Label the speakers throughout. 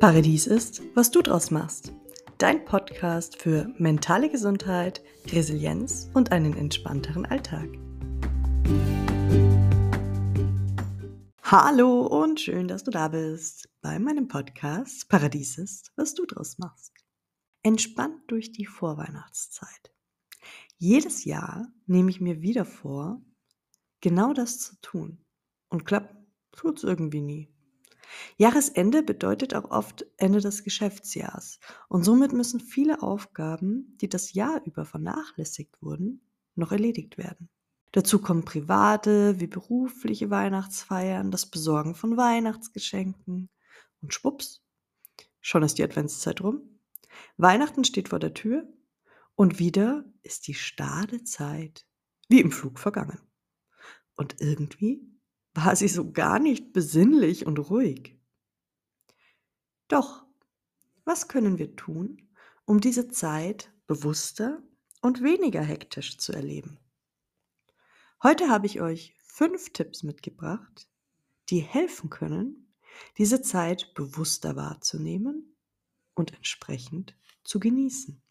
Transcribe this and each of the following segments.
Speaker 1: Paradies ist, was du draus machst. Dein Podcast für mentale Gesundheit, Resilienz und einen entspannteren Alltag. Hallo und schön, dass du da bist bei meinem Podcast Paradies ist, was du draus machst. Entspannt durch die Vorweihnachtszeit. Jedes Jahr nehme ich mir wieder vor, genau das zu tun. Und klappt tut's irgendwie nie. Jahresende bedeutet auch oft Ende des Geschäftsjahrs und somit müssen viele Aufgaben, die das Jahr über vernachlässigt wurden, noch erledigt werden. Dazu kommen private wie berufliche Weihnachtsfeiern, das Besorgen von Weihnachtsgeschenken und schwupps, schon ist die Adventszeit rum. Weihnachten steht vor der Tür und wieder ist die starre Zeit wie im Flug vergangen. Und irgendwie war sie so gar nicht besinnlich und ruhig. Doch, was können wir tun, um diese Zeit bewusster und weniger hektisch zu erleben? Heute habe ich euch fünf Tipps mitgebracht, die helfen können, diese Zeit bewusster wahrzunehmen und entsprechend zu genießen.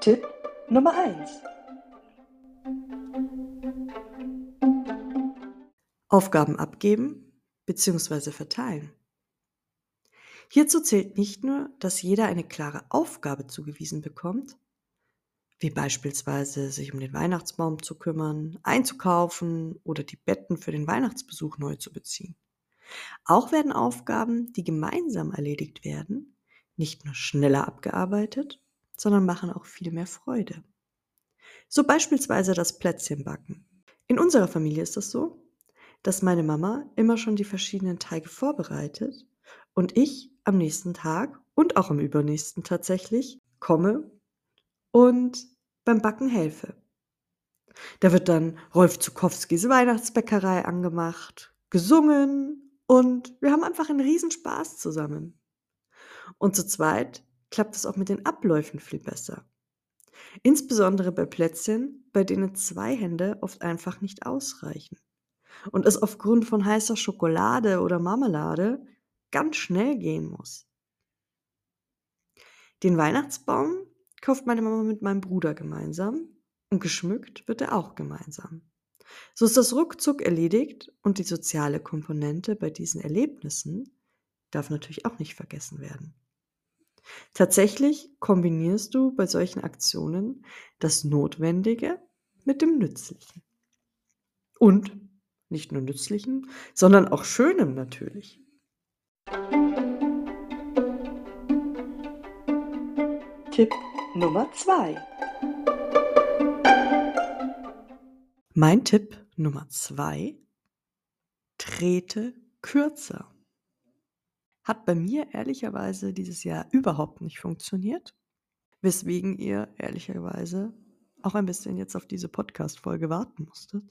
Speaker 1: Tipp Nummer 1. Aufgaben abgeben bzw. verteilen. Hierzu zählt nicht nur, dass jeder eine klare Aufgabe zugewiesen bekommt, wie beispielsweise sich um den Weihnachtsbaum zu kümmern, einzukaufen oder die Betten für den Weihnachtsbesuch neu zu beziehen. Auch werden Aufgaben, die gemeinsam erledigt werden, nicht nur schneller abgearbeitet, sondern machen auch viel mehr Freude. So beispielsweise das Plätzchenbacken. In unserer Familie ist das so, dass meine Mama immer schon die verschiedenen Teige vorbereitet und ich am nächsten Tag und auch am übernächsten tatsächlich komme und beim Backen helfe. Da wird dann Rolf Zukowskis Weihnachtsbäckerei angemacht, gesungen und wir haben einfach einen Riesenspaß zusammen. Und zu zweit klappt es auch mit den Abläufen viel besser. Insbesondere bei Plätzchen, bei denen zwei Hände oft einfach nicht ausreichen. Und es aufgrund von heißer Schokolade oder Marmelade ganz schnell gehen muss. Den Weihnachtsbaum kauft meine Mama mit meinem Bruder gemeinsam und geschmückt wird er auch gemeinsam. So ist das ruckzuck erledigt und die soziale Komponente bei diesen Erlebnissen darf natürlich auch nicht vergessen werden. Tatsächlich kombinierst du bei solchen Aktionen das Notwendige mit dem Nützlichen. Und nicht nur Nützlichen, sondern auch Schönem natürlich. Tipp Nummer 2. Mein Tipp Nummer 2. Trete kürzer. Hat bei mir ehrlicherweise dieses Jahr überhaupt nicht funktioniert, weswegen ihr ehrlicherweise auch ein bisschen jetzt auf diese Podcast-Folge warten musstet.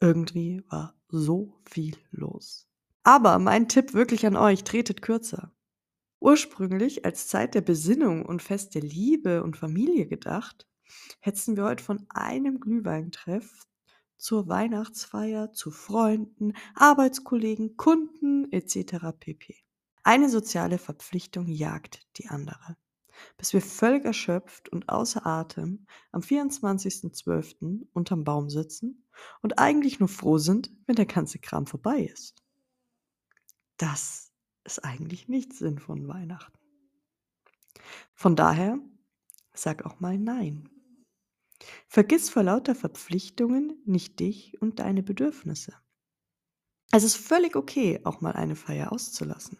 Speaker 1: Irgendwie war so viel los. Aber mein Tipp wirklich an euch, tretet kürzer. Ursprünglich als Zeit der Besinnung und Fest der Liebe und Familie gedacht, hetzen wir heute von einem Glühweintreff zur Weihnachtsfeier, zu Freunden, Arbeitskollegen, Kunden etc. pp. Eine soziale Verpflichtung jagt die andere, bis wir völlig erschöpft und außer Atem am 24.12. unterm Baum sitzen und eigentlich nur froh sind, wenn der ganze Kram vorbei ist. Das ist eigentlich nicht Sinn von Weihnachten. Von daher sag auch mal Nein. Vergiss vor lauter Verpflichtungen nicht dich und deine Bedürfnisse. Es ist völlig okay, auch mal eine Feier auszulassen.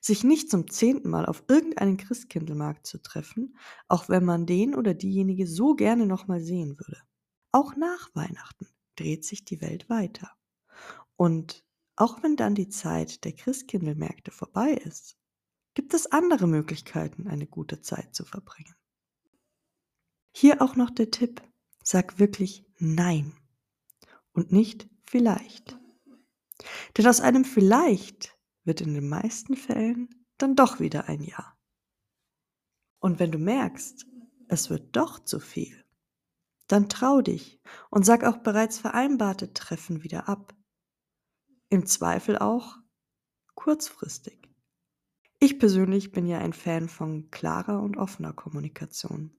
Speaker 1: Sich nicht zum zehnten Mal auf irgendeinen Christkindlmarkt zu treffen, auch wenn man den oder diejenige so gerne nochmal sehen würde. Auch nach Weihnachten dreht sich die Welt weiter. Und auch wenn dann die Zeit der Christkindlmärkte vorbei ist, gibt es andere Möglichkeiten, eine gute Zeit zu verbringen. Hier auch noch der Tipp, sag wirklich Nein und nicht vielleicht. Denn aus einem vielleicht wird in den meisten Fällen dann doch wieder ein Ja. Und wenn du merkst, es wird doch zu viel, dann trau dich und sag auch bereits vereinbarte Treffen wieder ab. Im Zweifel auch kurzfristig. Ich persönlich bin ja ein Fan von klarer und offener Kommunikation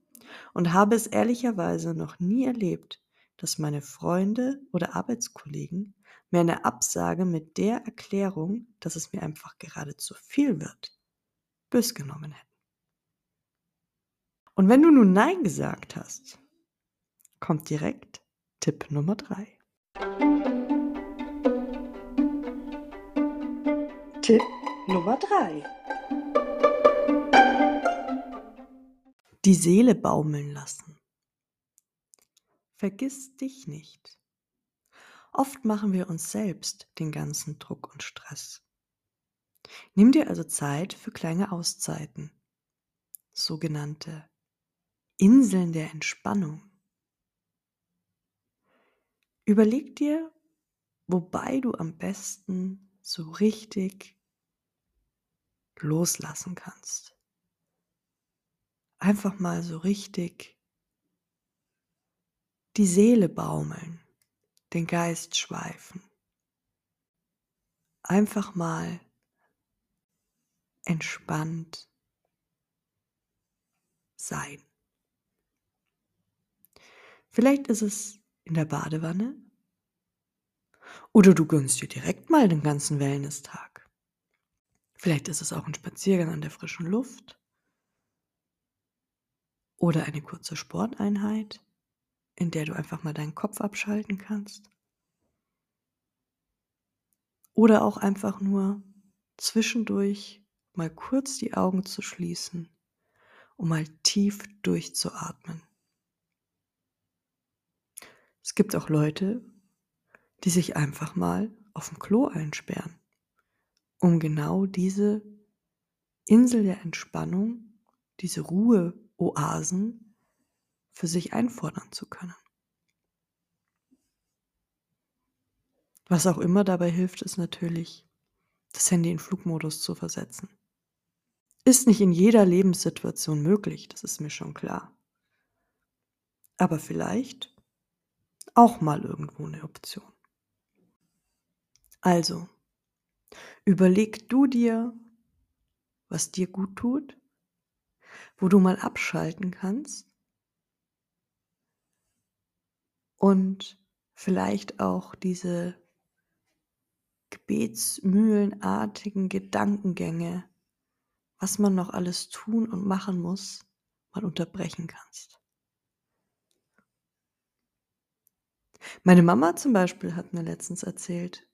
Speaker 1: und habe es ehrlicherweise noch nie erlebt, dass meine Freunde oder Arbeitskollegen mir eine Absage mit der Erklärung, dass es mir einfach gerade zu viel wird, bös genommen hätten. Und wenn du nun Nein gesagt hast, kommt direkt Tipp Nummer 3. Tipp Nummer 3. Die Seele baumeln lassen. Vergiss dich nicht. Oft machen wir uns selbst den ganzen Druck und Stress. Nimm dir also Zeit für kleine Auszeiten, sogenannte Inseln der Entspannung. Überleg dir, wobei du am besten so richtig loslassen kannst. Einfach mal so richtig die Seele baumeln, den Geist schweifen. Einfach mal entspannt sein. Vielleicht ist es in der Badewanne oder du gönnst dir direkt mal den ganzen Wellness-Tag. Vielleicht ist es auch ein Spaziergang an der frischen Luft oder eine kurze Sporteinheit in der du einfach mal deinen Kopf abschalten kannst. Oder auch einfach nur zwischendurch mal kurz die Augen zu schließen, um mal tief durchzuatmen. Es gibt auch Leute, die sich einfach mal auf dem Klo einsperren, um genau diese Insel der Entspannung, diese Ruheoasen für sich einfordern zu können. Was auch immer dabei hilft, ist natürlich, das Handy in Flugmodus zu versetzen. Ist nicht in jeder Lebenssituation möglich, das ist mir schon klar. Aber vielleicht auch mal irgendwo eine Option. Also, überleg du dir, was dir gut tut, wo du mal abschalten kannst und vielleicht auch diese gebetsmühlenartigen Gedankengänge, was man noch alles tun und machen muss, mal unterbrechen kannst. Meine Mama zum Beispiel hat mir letztens erzählt,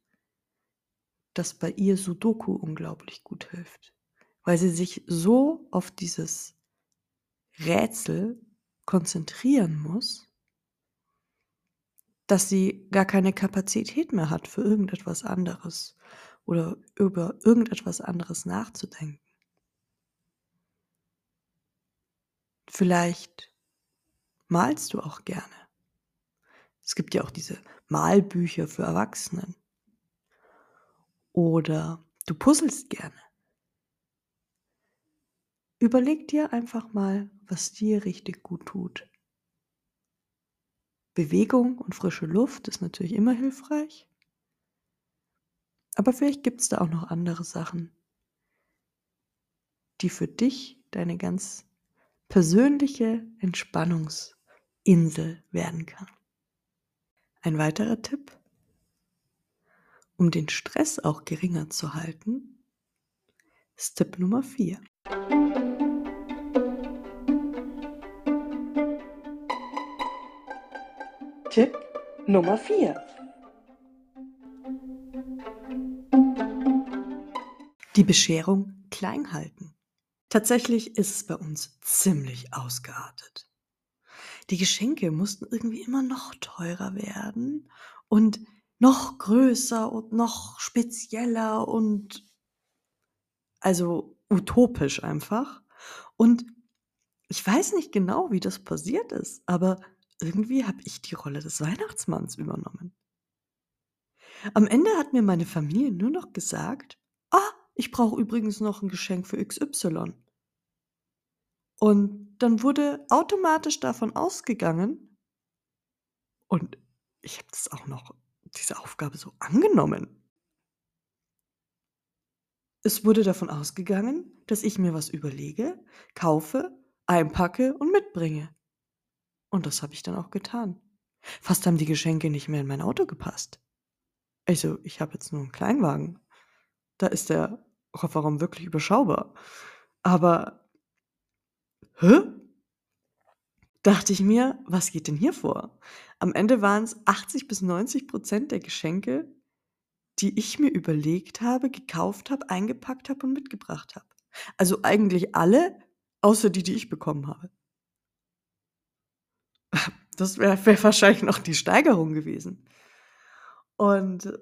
Speaker 1: dass bei ihr Sudoku unglaublich gut hilft, weil sie sich so auf dieses Rätsel konzentrieren muss, dass sie gar keine Kapazität mehr hat für irgendetwas anderes oder über irgendetwas anderes nachzudenken. Vielleicht malst du auch gerne. Es gibt ja auch diese Malbücher für Erwachsenen. Oder du puzzelst gerne. Überleg dir einfach mal, was dir richtig gut tut. Bewegung und frische Luft ist natürlich immer hilfreich. Aber vielleicht gibt es da auch noch andere Sachen, die für dich deine ganz persönliche Entspannungsinsel werden kann. Ein weiterer Tipp, um den Stress auch geringer zu halten, ist Tipp Nummer 4. Tipp Nummer 4. Die Bescherung klein halten. Tatsächlich ist es bei uns ziemlich ausgeartet. Die Geschenke mussten irgendwie immer noch teurer werden und noch größer und noch spezieller und also utopisch einfach. Und ich weiß nicht genau, wie das passiert ist, aber irgendwie habe ich die Rolle des Weihnachtsmanns übernommen. Am Ende hat mir meine Familie nur noch gesagt: „Ah, ich brauche übrigens noch ein Geschenk für XY.“ Und dann wurde automatisch davon ausgegangen, Und ich habe das auch noch diese Aufgabe so angenommen. Es wurde davon ausgegangen, dass ich mir was überlege, kaufe, einpacke und mitbringe. Und das habe ich dann auch getan. Fast haben die Geschenke nicht mehr in mein Auto gepasst. Also, ich habe jetzt nur einen Kleinwagen. Da ist der Kofferraum wirklich überschaubar. Aber hä? Dachte ich mir, was geht denn hier vor? Am Ende waren es 80 bis 90 Prozent der Geschenke, die ich mir überlegt habe, gekauft habe, eingepackt habe und mitgebracht habe. Also eigentlich alle, außer die, die ich bekommen habe. Das wäre wär wahrscheinlich noch die Steigerung gewesen. Und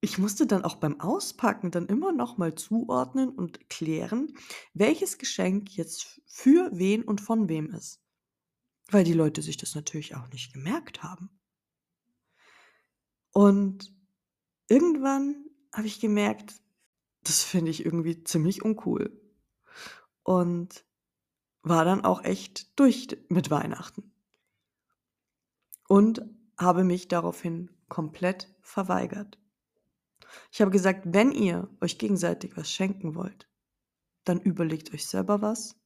Speaker 1: ich musste dann auch beim Auspacken dann immer noch mal zuordnen und klären, welches Geschenk jetzt für wen und von wem ist. Weil die Leute sich das natürlich auch nicht gemerkt haben. Und irgendwann habe ich gemerkt, das finde ich irgendwie ziemlich uncool. Und war dann auch echt durch mit Weihnachten. Und habe mich daraufhin komplett verweigert. Ich habe gesagt, wenn ihr euch gegenseitig was schenken wollt, dann überlegt euch selber was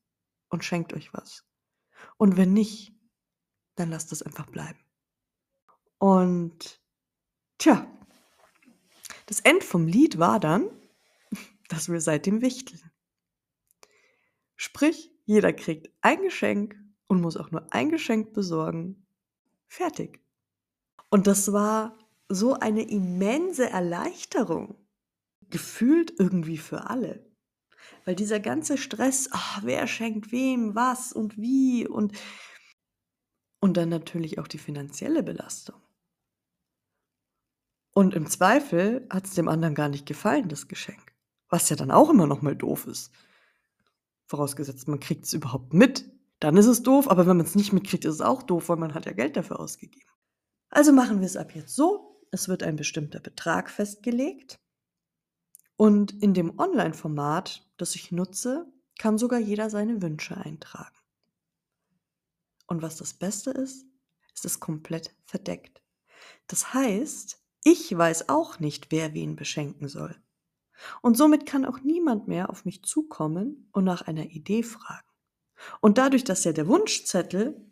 Speaker 1: und schenkt euch was. Und wenn nicht, dann lasst es einfach bleiben. Und tja, das End vom Lied war dann, dass wir seitdem wichteln. Sprich, jeder kriegt ein Geschenk und muss auch nur ein Geschenk besorgen. Fertig. Und das war so eine immense Erleichterung, gefühlt irgendwie für alle. Weil dieser ganze Stress, ach, wer schenkt wem was und wie und, und dann natürlich auch die finanzielle Belastung. Und im Zweifel hat es dem anderen gar nicht gefallen, das Geschenk. Was ja dann auch immer noch mal doof ist. Vorausgesetzt, man kriegt es überhaupt mit. Dann ist es doof, aber wenn man es nicht mitkriegt, ist es auch doof, weil man hat ja Geld dafür ausgegeben. Also machen wir es ab jetzt so, es wird ein bestimmter Betrag festgelegt und in dem Online-Format, das ich nutze, kann sogar jeder seine Wünsche eintragen. Und was das Beste ist, ist es komplett verdeckt. Das heißt, ich weiß auch nicht, wer wen beschenken soll. Und somit kann auch niemand mehr auf mich zukommen und nach einer Idee fragen. Und dadurch, dass ja der Wunschzettel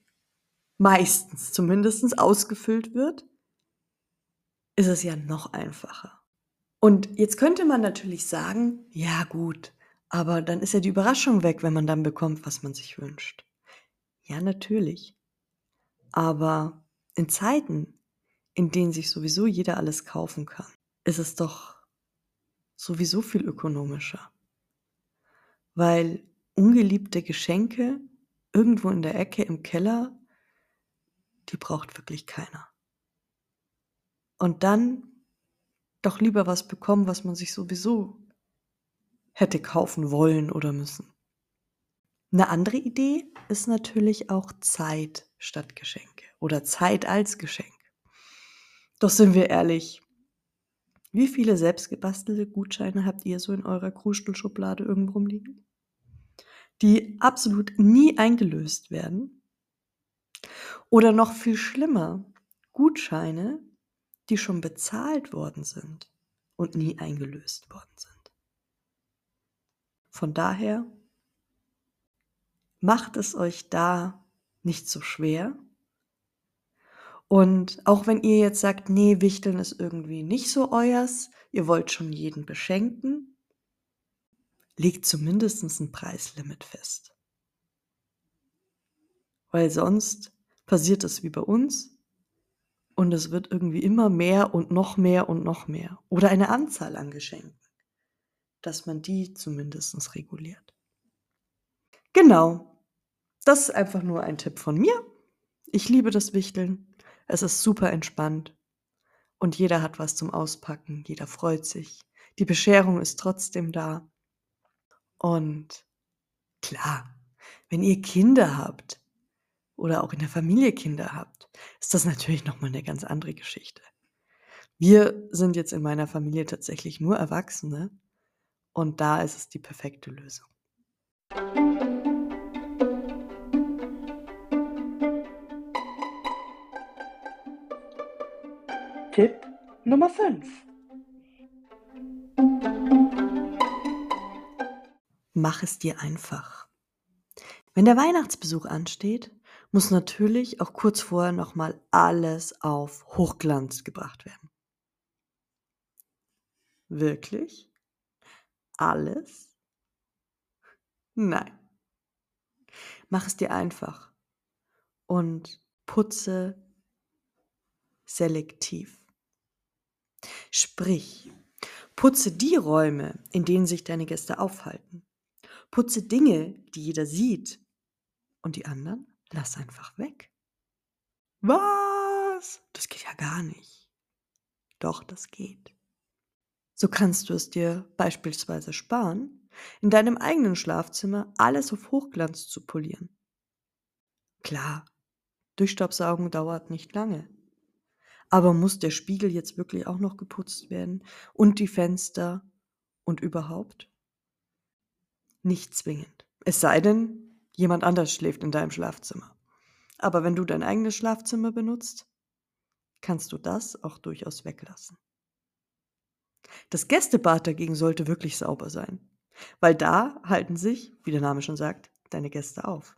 Speaker 1: meistens zumindest ausgefüllt wird, ist es ja noch einfacher. Und jetzt könnte man natürlich sagen, ja gut, aber dann ist ja die Überraschung weg, wenn man dann bekommt, was man sich wünscht. Ja, natürlich. Aber in Zeiten, in denen sich sowieso jeder alles kaufen kann, ist es doch sowieso viel ökonomischer. Weil ungeliebte Geschenke irgendwo in der Ecke im Keller, die braucht wirklich keiner und dann doch lieber was bekommen, was man sich sowieso hätte kaufen wollen oder müssen. Eine andere Idee ist natürlich auch Zeit statt Geschenke oder Zeit als Geschenk. Doch sind wir ehrlich, wie viele selbstgebastelte Gutscheine habt ihr so in eurer Kruschtelschublade irgendwo rumliegen? Die absolut nie eingelöst werden? Oder noch viel schlimmer, Gutscheine, die schon bezahlt worden sind und nie eingelöst worden sind. Von daher macht es euch da nicht so schwer. Und auch wenn ihr jetzt sagt, nee, Wichteln ist irgendwie nicht so euers, ihr wollt schon jeden beschenken, legt zumindest ein Preislimit fest. Weil sonst passiert es wie bei uns, und es wird irgendwie immer mehr und noch mehr und noch mehr. Oder eine Anzahl an Geschenken, dass man die zumindest reguliert. Genau, das ist einfach nur ein Tipp von mir. Ich liebe das Wichteln. Es ist super entspannt. Und jeder hat was zum Auspacken, jeder freut sich. Die Bescherung ist trotzdem da. Und klar, wenn ihr Kinder habt, oder auch in der Familie Kinder habt, ist das natürlich noch mal 'ne ganz andere Geschichte. Wir sind jetzt in meiner Familie tatsächlich nur Erwachsene und da ist es die perfekte Lösung.
Speaker 2: Tipp Nummer 5.
Speaker 1: Mach es dir einfach. Wenn der Weihnachtsbesuch ansteht, muss natürlich auch kurz vorher nochmal alles auf Hochglanz gebracht werden. Wirklich? Alles? Nein. Mach es dir einfach und putze selektiv. Sprich, putze die Räume, in denen sich deine Gäste aufhalten. Putze Dinge, die jeder sieht. Und die anderen lass einfach weg. Was? Das geht ja gar nicht. Doch, das geht. So kannst du es dir beispielsweise sparen, in deinem eigenen Schlafzimmer alles auf Hochglanz zu polieren. Klar, Durchstaubsaugen dauert nicht lange. Aber muss der Spiegel jetzt wirklich auch noch geputzt werden? Und die Fenster und überhaupt? Nicht zwingend. Es sei denn, jemand anders schläft in deinem Schlafzimmer. Aber wenn du dein eigenes Schlafzimmer benutzt, kannst du das auch durchaus weglassen. Das Gästebad dagegen sollte wirklich sauber sein, weil da halten sich, wie der Name schon sagt, deine Gäste auf.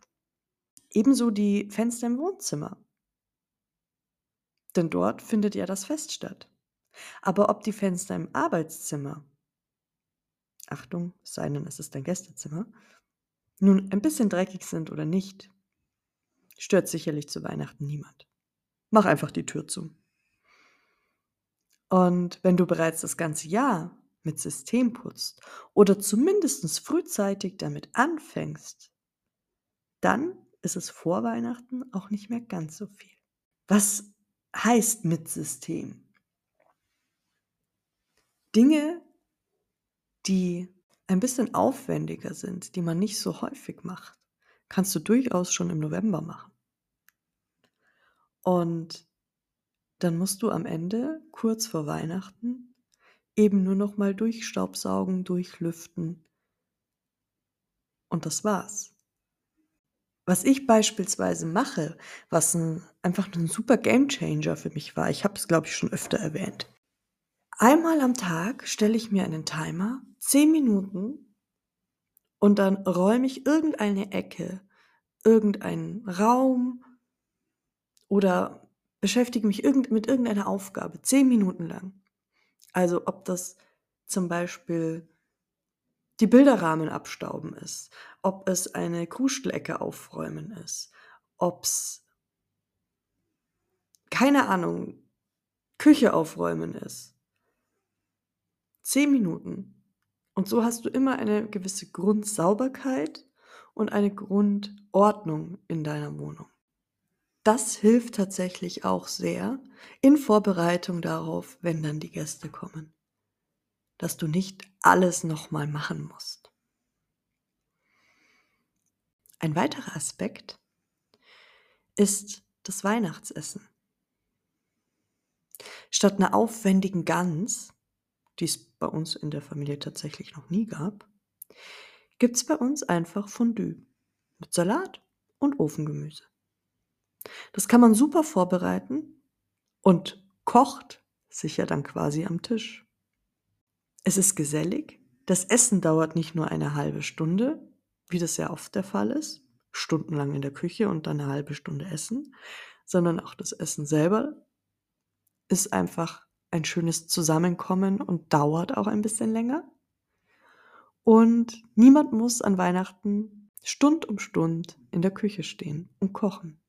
Speaker 1: Ebenso die Fenster im Wohnzimmer. Denn dort findet ja das Fest statt. Aber ob die Fenster im Arbeitszimmer, Achtung, es denn, es ist dein Gästezimmer, nun ein bisschen dreckig sind oder nicht, stört sicherlich zu Weihnachten niemand. Mach einfach die Tür zu. Und wenn du bereits das ganze Jahr mit System putzt oder zumindest frühzeitig damit anfängst, dann ist es vor Weihnachten auch nicht mehr ganz so viel. Was heißt mit System? Dinge, die ein bisschen aufwendiger sind, die man nicht so häufig macht, kannst du durchaus schon im November machen. Und dann musst du am Ende, kurz vor Weihnachten, eben nur noch mal durchstaubsaugen, durchlüften. Und das war's. Was ich beispielsweise mache, was ein, einfach ein super Gamechanger für mich war, ich habe es, glaube ich, schon öfter erwähnt. Einmal am Tag stelle ich mir einen Timer, 10 Minuten, und dann räume ich irgendeine Ecke, irgendeinen Raum oder beschäftige mich irgend, mit irgendeiner Aufgabe, 10 Minuten lang. Also ob das zum Beispiel die Bilderrahmen abstauben ist, ob es eine Krustelecke aufräumen ist, ob es, keine Ahnung, Küche aufräumen ist. Zehn Minuten. Und so hast du immer eine gewisse Grundsauberkeit und eine Grundordnung in deiner Wohnung. Das hilft tatsächlich auch sehr in Vorbereitung darauf, wenn dann die Gäste kommen dass du nicht alles nochmal machen musst. Ein weiterer Aspekt ist das Weihnachtsessen. Statt einer aufwendigen Gans, die es bei uns in der Familie tatsächlich noch nie gab, gibt es bei uns einfach Fondue mit Salat und Ofengemüse. Das kann man super vorbereiten und kocht sich ja dann quasi am Tisch. Es ist gesellig. Das Essen dauert nicht nur eine halbe Stunde, wie das ja oft der Fall ist, stundenlang in der Küche und dann eine halbe Stunde essen, sondern auch das Essen selber ist einfach ein schönes Zusammenkommen und dauert auch ein bisschen länger. Und niemand muss an Weihnachten Stund um Stund in der Küche stehen und kochen.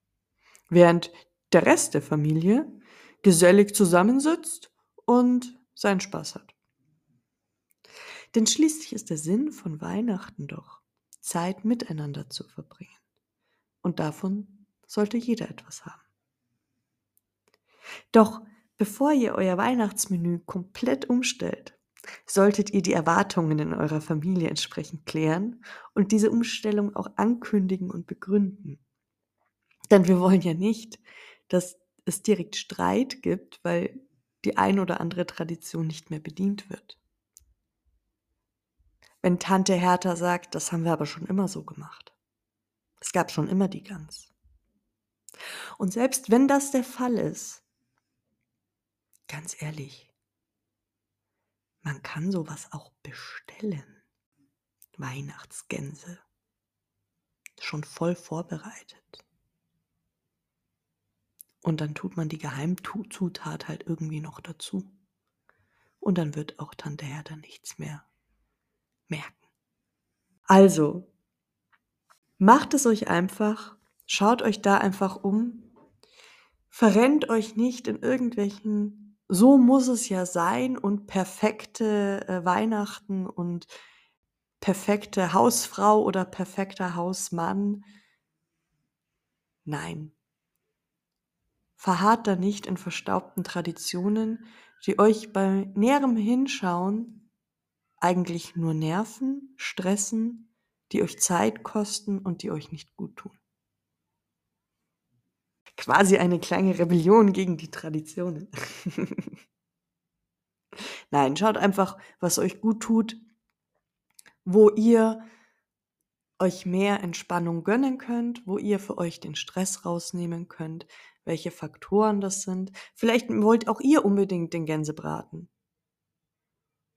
Speaker 1: Während der Rest der Familie gesellig zusammensitzt und seinen Spaß hat. Denn schließlich ist der Sinn von Weihnachten doch, Zeit miteinander zu verbringen. Und davon sollte jeder etwas haben. Doch bevor ihr euer Weihnachtsmenü komplett umstellt, solltet ihr die Erwartungen in eurer Familie entsprechend klären und diese Umstellung auch ankündigen und begründen. Denn wir wollen ja nicht, dass es direkt Streit gibt, weil die ein oder andere Tradition nicht mehr bedient wird wenn Tante Hertha sagt, das haben wir aber schon immer so gemacht. Es gab schon immer die Gans. Und selbst wenn das der Fall ist, ganz ehrlich, man kann sowas auch bestellen. Weihnachtsgänse. Schon voll vorbereitet. Und dann tut man die Geheimzutat halt irgendwie noch dazu. Und dann wird auch Tante Herda nichts mehr merken. Also, macht es euch einfach, schaut euch da einfach um, verrennt euch nicht in irgendwelchen, so muss es ja sein und perfekte äh, Weihnachten und perfekte Hausfrau oder perfekter Hausmann. Nein. Verharrt da nicht in verstaubten Traditionen, die euch bei näherem Hinschauen eigentlich nur nerven, stressen, die euch Zeit kosten und die euch nicht gut tun. Quasi eine kleine Rebellion gegen die Traditionen. Nein, schaut einfach, was euch gut tut, wo ihr euch mehr Entspannung gönnen könnt, wo ihr für euch den Stress rausnehmen könnt, welche Faktoren das sind. Vielleicht wollt auch ihr unbedingt den Gänsebraten.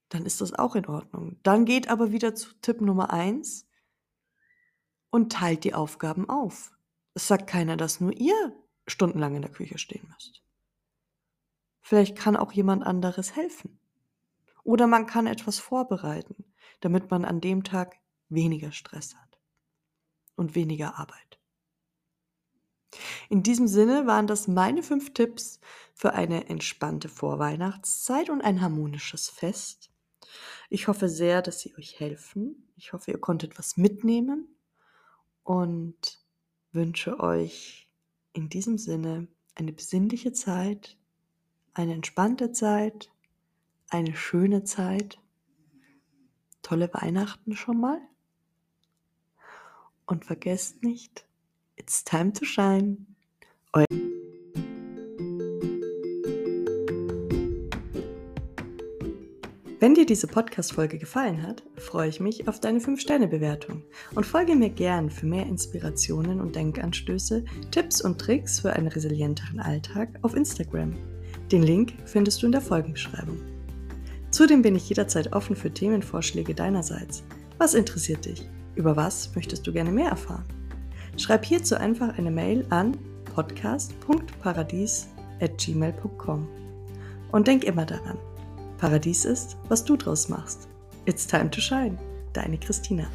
Speaker 1: Dann ist das auch in Ordnung. Dann geht aber wieder zu Tipp Nummer eins und teilt die Aufgaben auf. Es sagt keiner, dass nur ihr stundenlang in der Küche stehen müsst. Vielleicht kann auch jemand anderes helfen. Oder man kann etwas vorbereiten, damit man an dem Tag weniger Stress hat und weniger Arbeit. In diesem Sinne waren das meine fünf Tipps für eine entspannte Vorweihnachtszeit und ein harmonisches Fest. Ich hoffe sehr, dass sie euch helfen. Ich hoffe, ihr konntet was mitnehmen und wünsche euch in diesem Sinne eine besinnliche Zeit, eine entspannte Zeit, eine schöne Zeit, tolle Weihnachten schon mal. Und vergesst nicht, it's time to shine. Eu Wenn dir diese Podcast-Folge gefallen hat, freue ich mich auf deine 5-Sterne-Bewertung und folge mir gern für mehr Inspirationen und Denkanstöße, Tipps und Tricks für einen resilienteren Alltag auf Instagram. Den Link findest du in der Folgenbeschreibung. Zudem bin ich jederzeit offen für Themenvorschläge deinerseits. Was interessiert dich? Über was möchtest du gerne mehr erfahren? Schreib hierzu einfach eine Mail an podcast.paradies.gmail.com und denk immer daran, Paradies ist, was du draus machst. It's time to shine. Deine Christina.